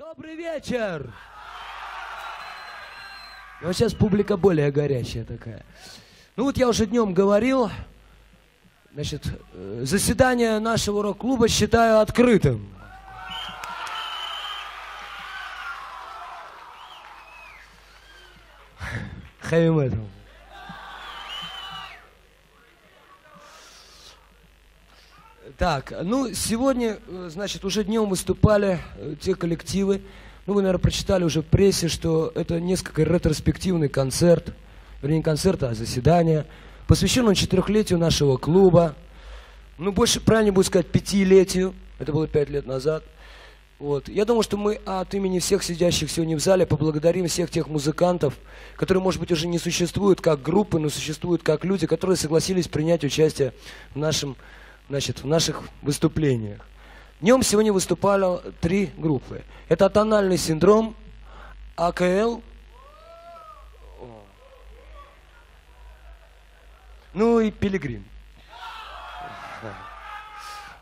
Добрый вечер! А сейчас публика более горячая такая. Ну вот я уже днем говорил, значит, э, заседание нашего рок-клуба считаю открытым. Хэви метал. Так, ну, сегодня, э, значит, уже днем выступали э, те коллективы. Ну, вы, наверное, прочитали уже в прессе, что это несколько ретроспективный концерт. Вернее, не концерт, а заседание. Посвящен он четырехлетию нашего клуба. Ну, больше правильно будет сказать пятилетию. Это было пять лет назад. Вот. Я думаю, что мы от имени всех сидящих сегодня в зале поблагодарим всех тех музыкантов, которые, может быть, уже не существуют как группы, но существуют как люди, которые согласились принять участие в, нашем, значит, в наших выступлениях. Днем сегодня выступали три группы. Это «Тональный синдром», АКЛ, ну и «Пилигрим».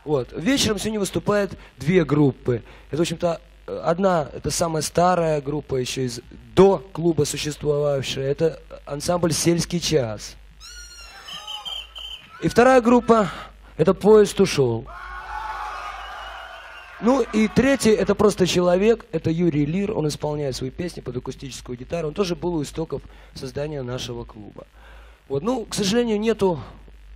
Вот. Вечером сегодня выступает две группы. Это, в общем-то, одна, это самая старая группа еще из до клуба существовавшая. Это ансамбль «Сельский час». И вторая группа, это «Поезд ушел». Ну и третий, это просто человек, это Юрий Лир, он исполняет свои песни под акустическую гитару, он тоже был у истоков создания нашего клуба. Вот, ну, к сожалению, нету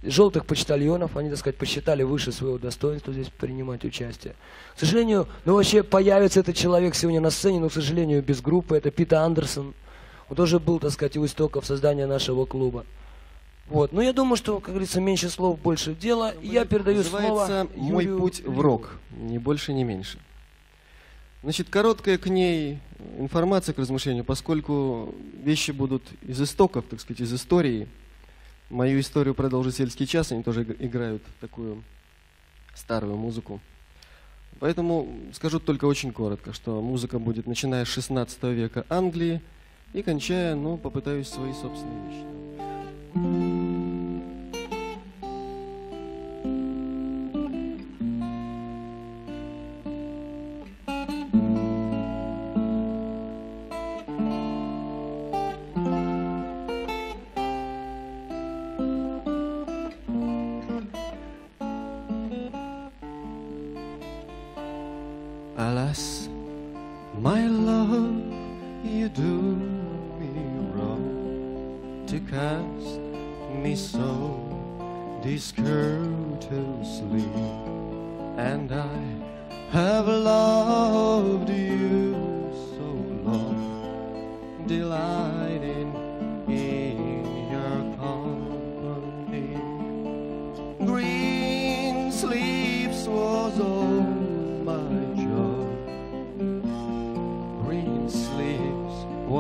желтых почтальонов, они, так сказать, посчитали выше своего достоинства здесь принимать участие. К сожалению, ну вообще появится этот человек сегодня на сцене, но, к сожалению, без группы, это Питер Андерсон. Он тоже был, так сказать, у истоков создания нашего клуба. Вот. Но я думаю, что, как говорится, меньше слов, больше дела. И я передаю слово «Мой Юрию путь в рок». Ни больше, ни меньше. Значит, короткая к ней информация к размышлению, поскольку вещи будут из истоков, так сказать, из истории. Мою историю продолжит сельский час, они тоже иг- играют такую старую музыку. Поэтому скажу только очень коротко, что музыка будет начиная с 16 века Англии и кончая, ну, попытаюсь свои собственные вещи. Alas,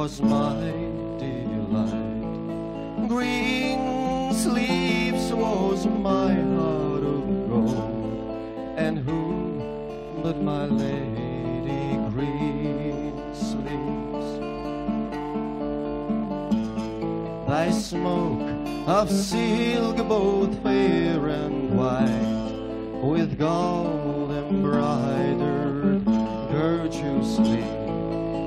was my delight. Green sleeves was my heart of gold. And who but my lady green sleeves? Thy smoke of silk both fair and white, with gold embroidered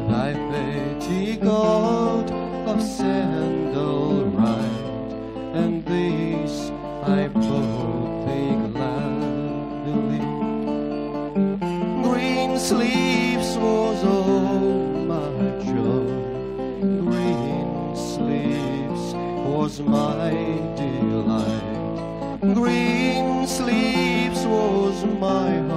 virtuously, thy petticoat of sandal right, and these I thee gladly. Green sleeves was all my joy. Green sleeves was my delight. Green sleeves was my heart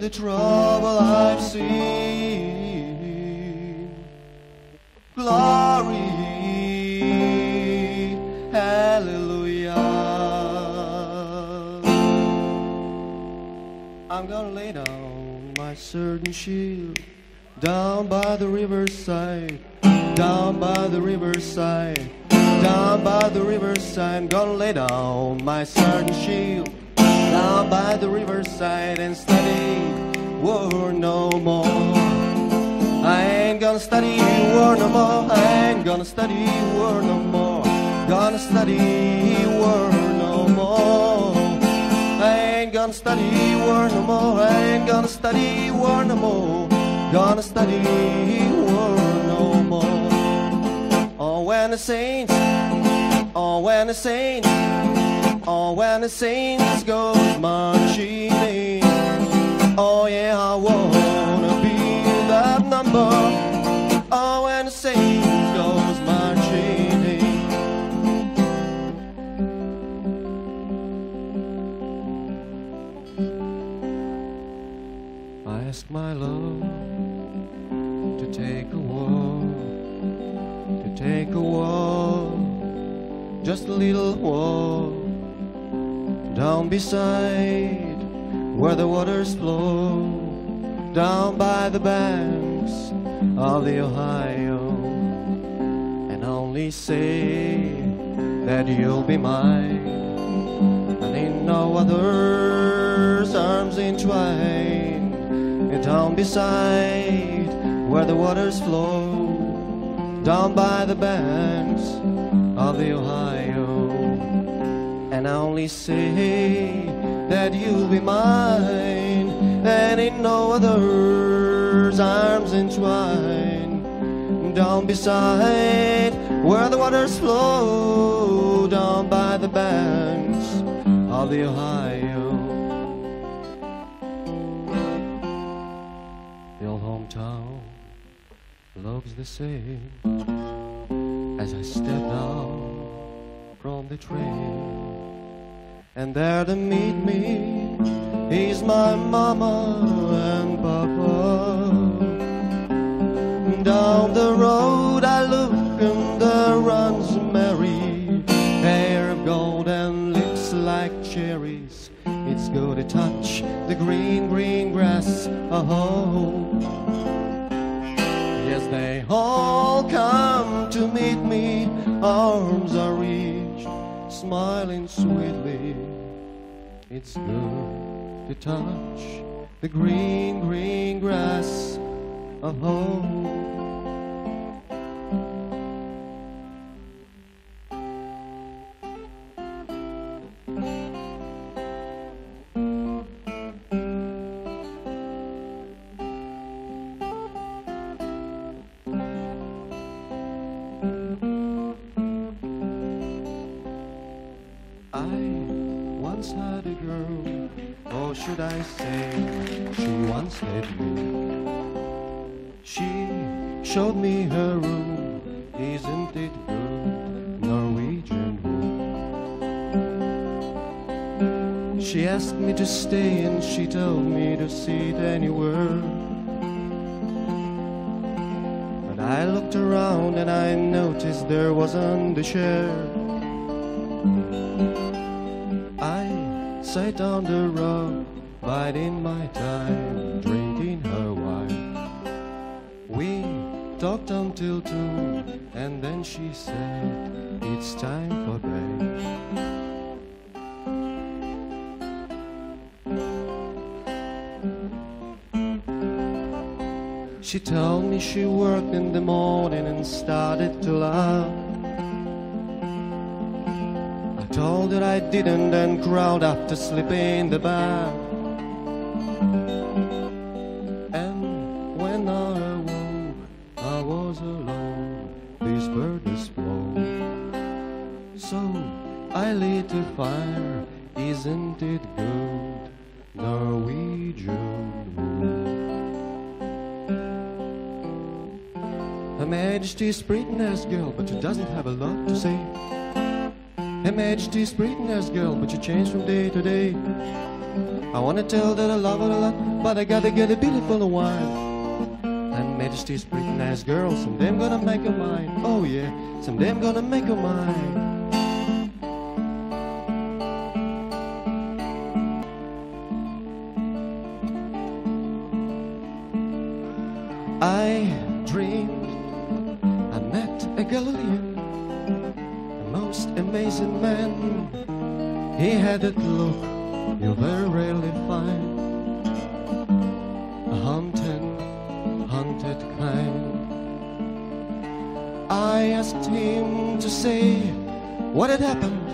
the trouble I've seen. Glory, hallelujah. I'm gonna lay down my and shield down by the riverside, down by the riverside, down by the riverside. I'm gonna lay down my and shield down by the riverside and study war no more. I ain't gonna study war no more. I ain't gonna study war no more. Gonna study war no more. I ain't gonna study war no more. I ain't gonna study war no more. Gonna study war no more. Oh, when the saints, oh, when the saints, oh, when the saints go marching in. Oh, yeah, I wanna be that number. Oh, when the saints goes marching in. I ask my love to take a walk, to take a walk, just a little walk beside where the waters flow, down by the banks of the Ohio, and only say that you'll be mine, and in no other's arms entwined, and down beside where the waters flow, down by the banks of the Ohio and I only say that you'll be mine, and in no other's arms entwined. Down beside where the waters flow, down by the banks of the Ohio. The old hometown looks the same as I step down from the train. And there to meet me is my mama and papa. Down the road I look and there runs Mary, hair of gold and lips like cherries. It's good to touch the green, green grass. Oh, yes, they all come to meet me, arms are smiling sweetly. It's good to touch the green, green grass of home. Showed me her room, isn't it good, Norwegian room? She asked me to stay and she told me to sit anywhere. But I looked around and I noticed there wasn't a chair. I sat on the rug, biding my time, talked until two, and then she said, It's time for bed. She told me she worked in the morning and started to laugh. I told her I didn't and crawled after sleeping in the bath. Majesty's pretty-nice girl, but she doesn't have a lot to say. Her Majesty's pretty-nice girl, but she changed from day to day. I wanna tell that I love her a lot, but I gotta get a of wine. Her Majesty's pretty-nice girl, someday I'm gonna make her mine. Oh yeah, someday I'm gonna make her mine. A a most amazing man. He had that look you very rarely find, a haunted, haunted kind. I asked him to say what had happened,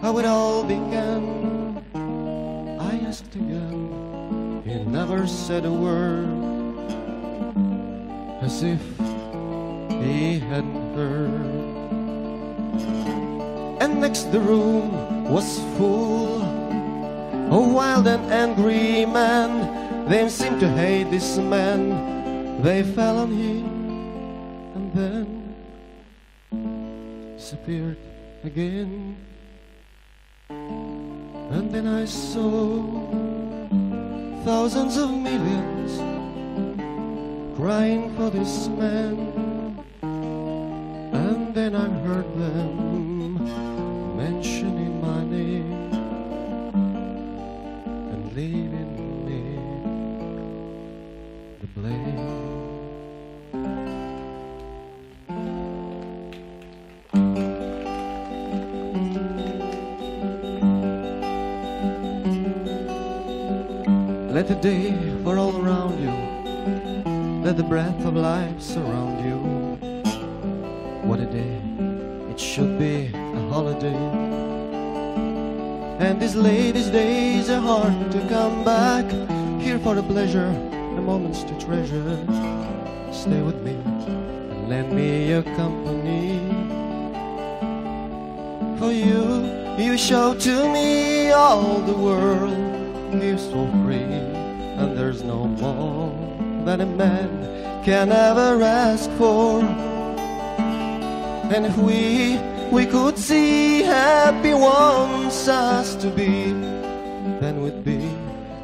how it all began. I asked again, he never said a word, as if he hadn't heard. And next the room was full of wild and angry men. They seemed to hate this man. They fell on him and then disappeared again. And then I saw thousands of millions crying for this man. Then I heard them mentioning my name and leaving me the blame. Let the day for all around you, let the breath of life surround you. What a day, it should be a holiday. And these latest days are hard to come back. Here for the pleasure, the moments to treasure. Stay with me and lend me your company. For you, you show to me all the world is so free, and there's no more that a man can ever ask for. And if we we could see happy wants us to be, then we'd be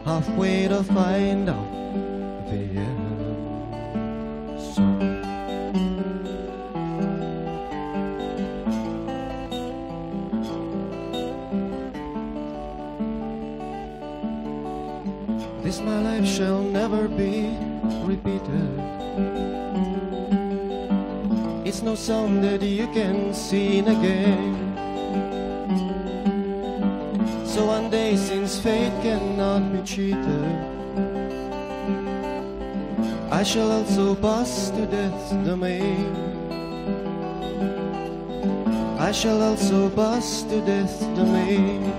halfway to find out the answer. This my life shall never be repeated. It's no song that you can sing again. So one day, since fate cannot be cheated, I shall also pass to death's domain. I shall also pass to death's domain.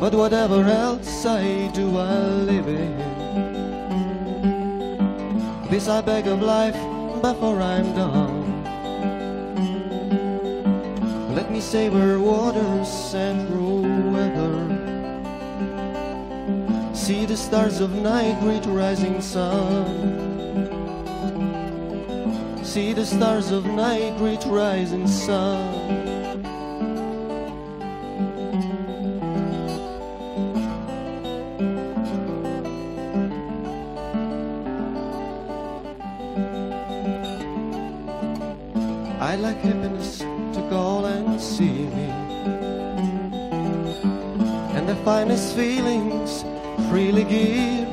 But whatever else I do, I'll live in. This I beg of life before I'm done. Let me savor waters and through weather. See the stars of night greet rising sun. See the stars of night greet rising sun. Finest feelings freely give.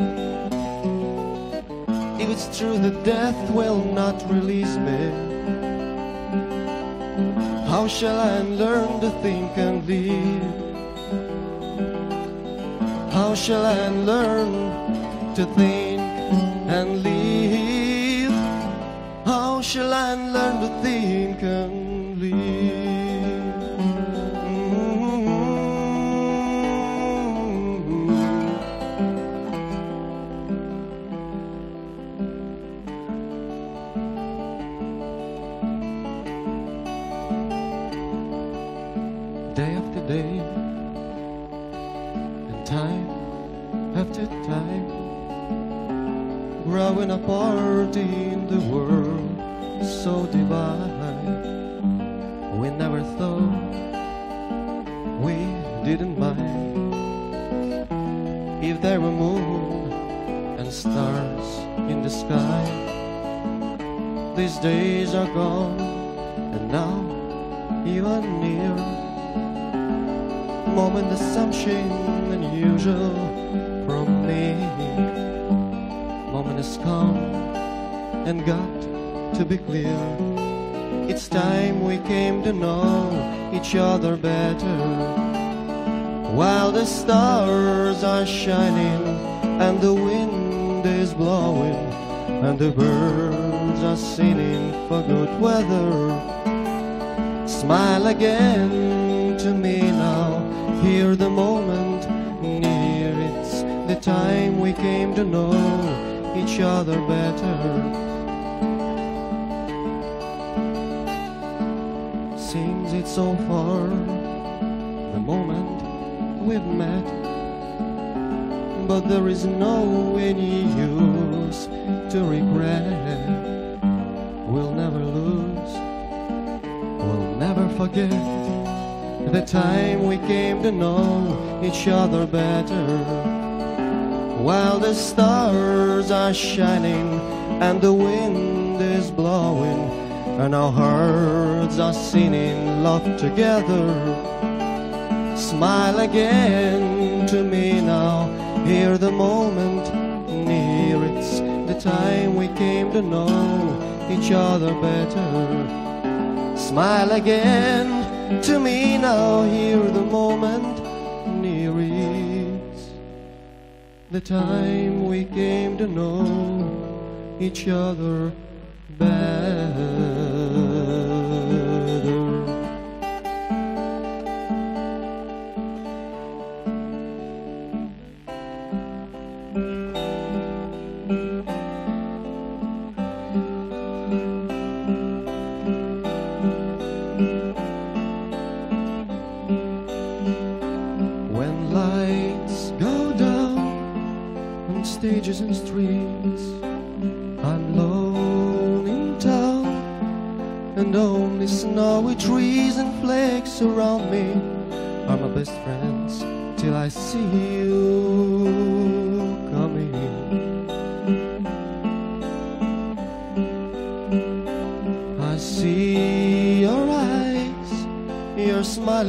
If it's true that death will not release me, how shall I learn to think and live? How shall I learn to think and live? Apart in the world so divine. We never thought we didn't mind if there were moon and stars in the sky. These days are gone, and now you are near. Moment assumption unusual from me. Has come and got to be clear. It's time we came to know each other better. While the stars are shining and the wind is blowing and the birds are singing for good weather. Smile again to me now, hear the moment near. It's the time we came to know each other better. Seems it's so far, the moment we've met. But there is no any use to regret. We'll never lose, we'll never forget the time we came to know each other better. While the stars are shining and the wind is blowing, and our hearts are singing love together. Smile again to me now, hear the moment near. It's the time we came to know each other better. Smile again to me now, hear the moment the time we came to know each other better.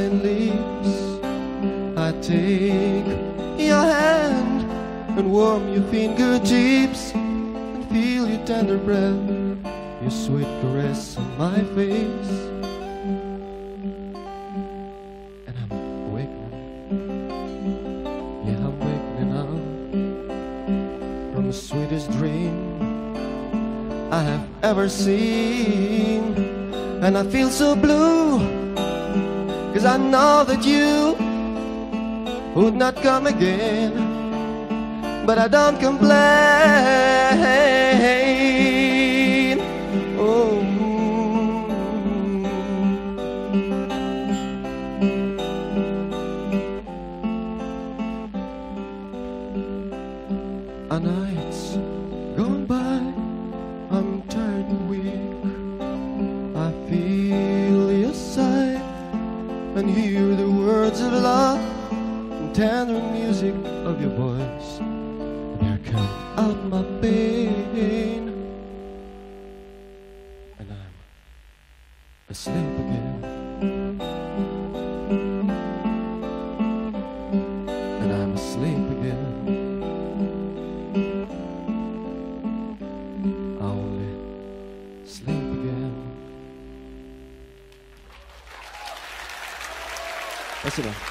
Smiling lips. I take your hand and warm your fingertips and feel your tender breath, your sweet caress on my face. And I'm awakening, yeah, I'm waking up from the sweetest dream I have ever seen. And I feel so blue, cause I know that you would not come again. But I don't complain. of love and tender music of your voice. There come out my pain, and I'm asleep again. And I'm asleep again. I only sleep again. Спасибо.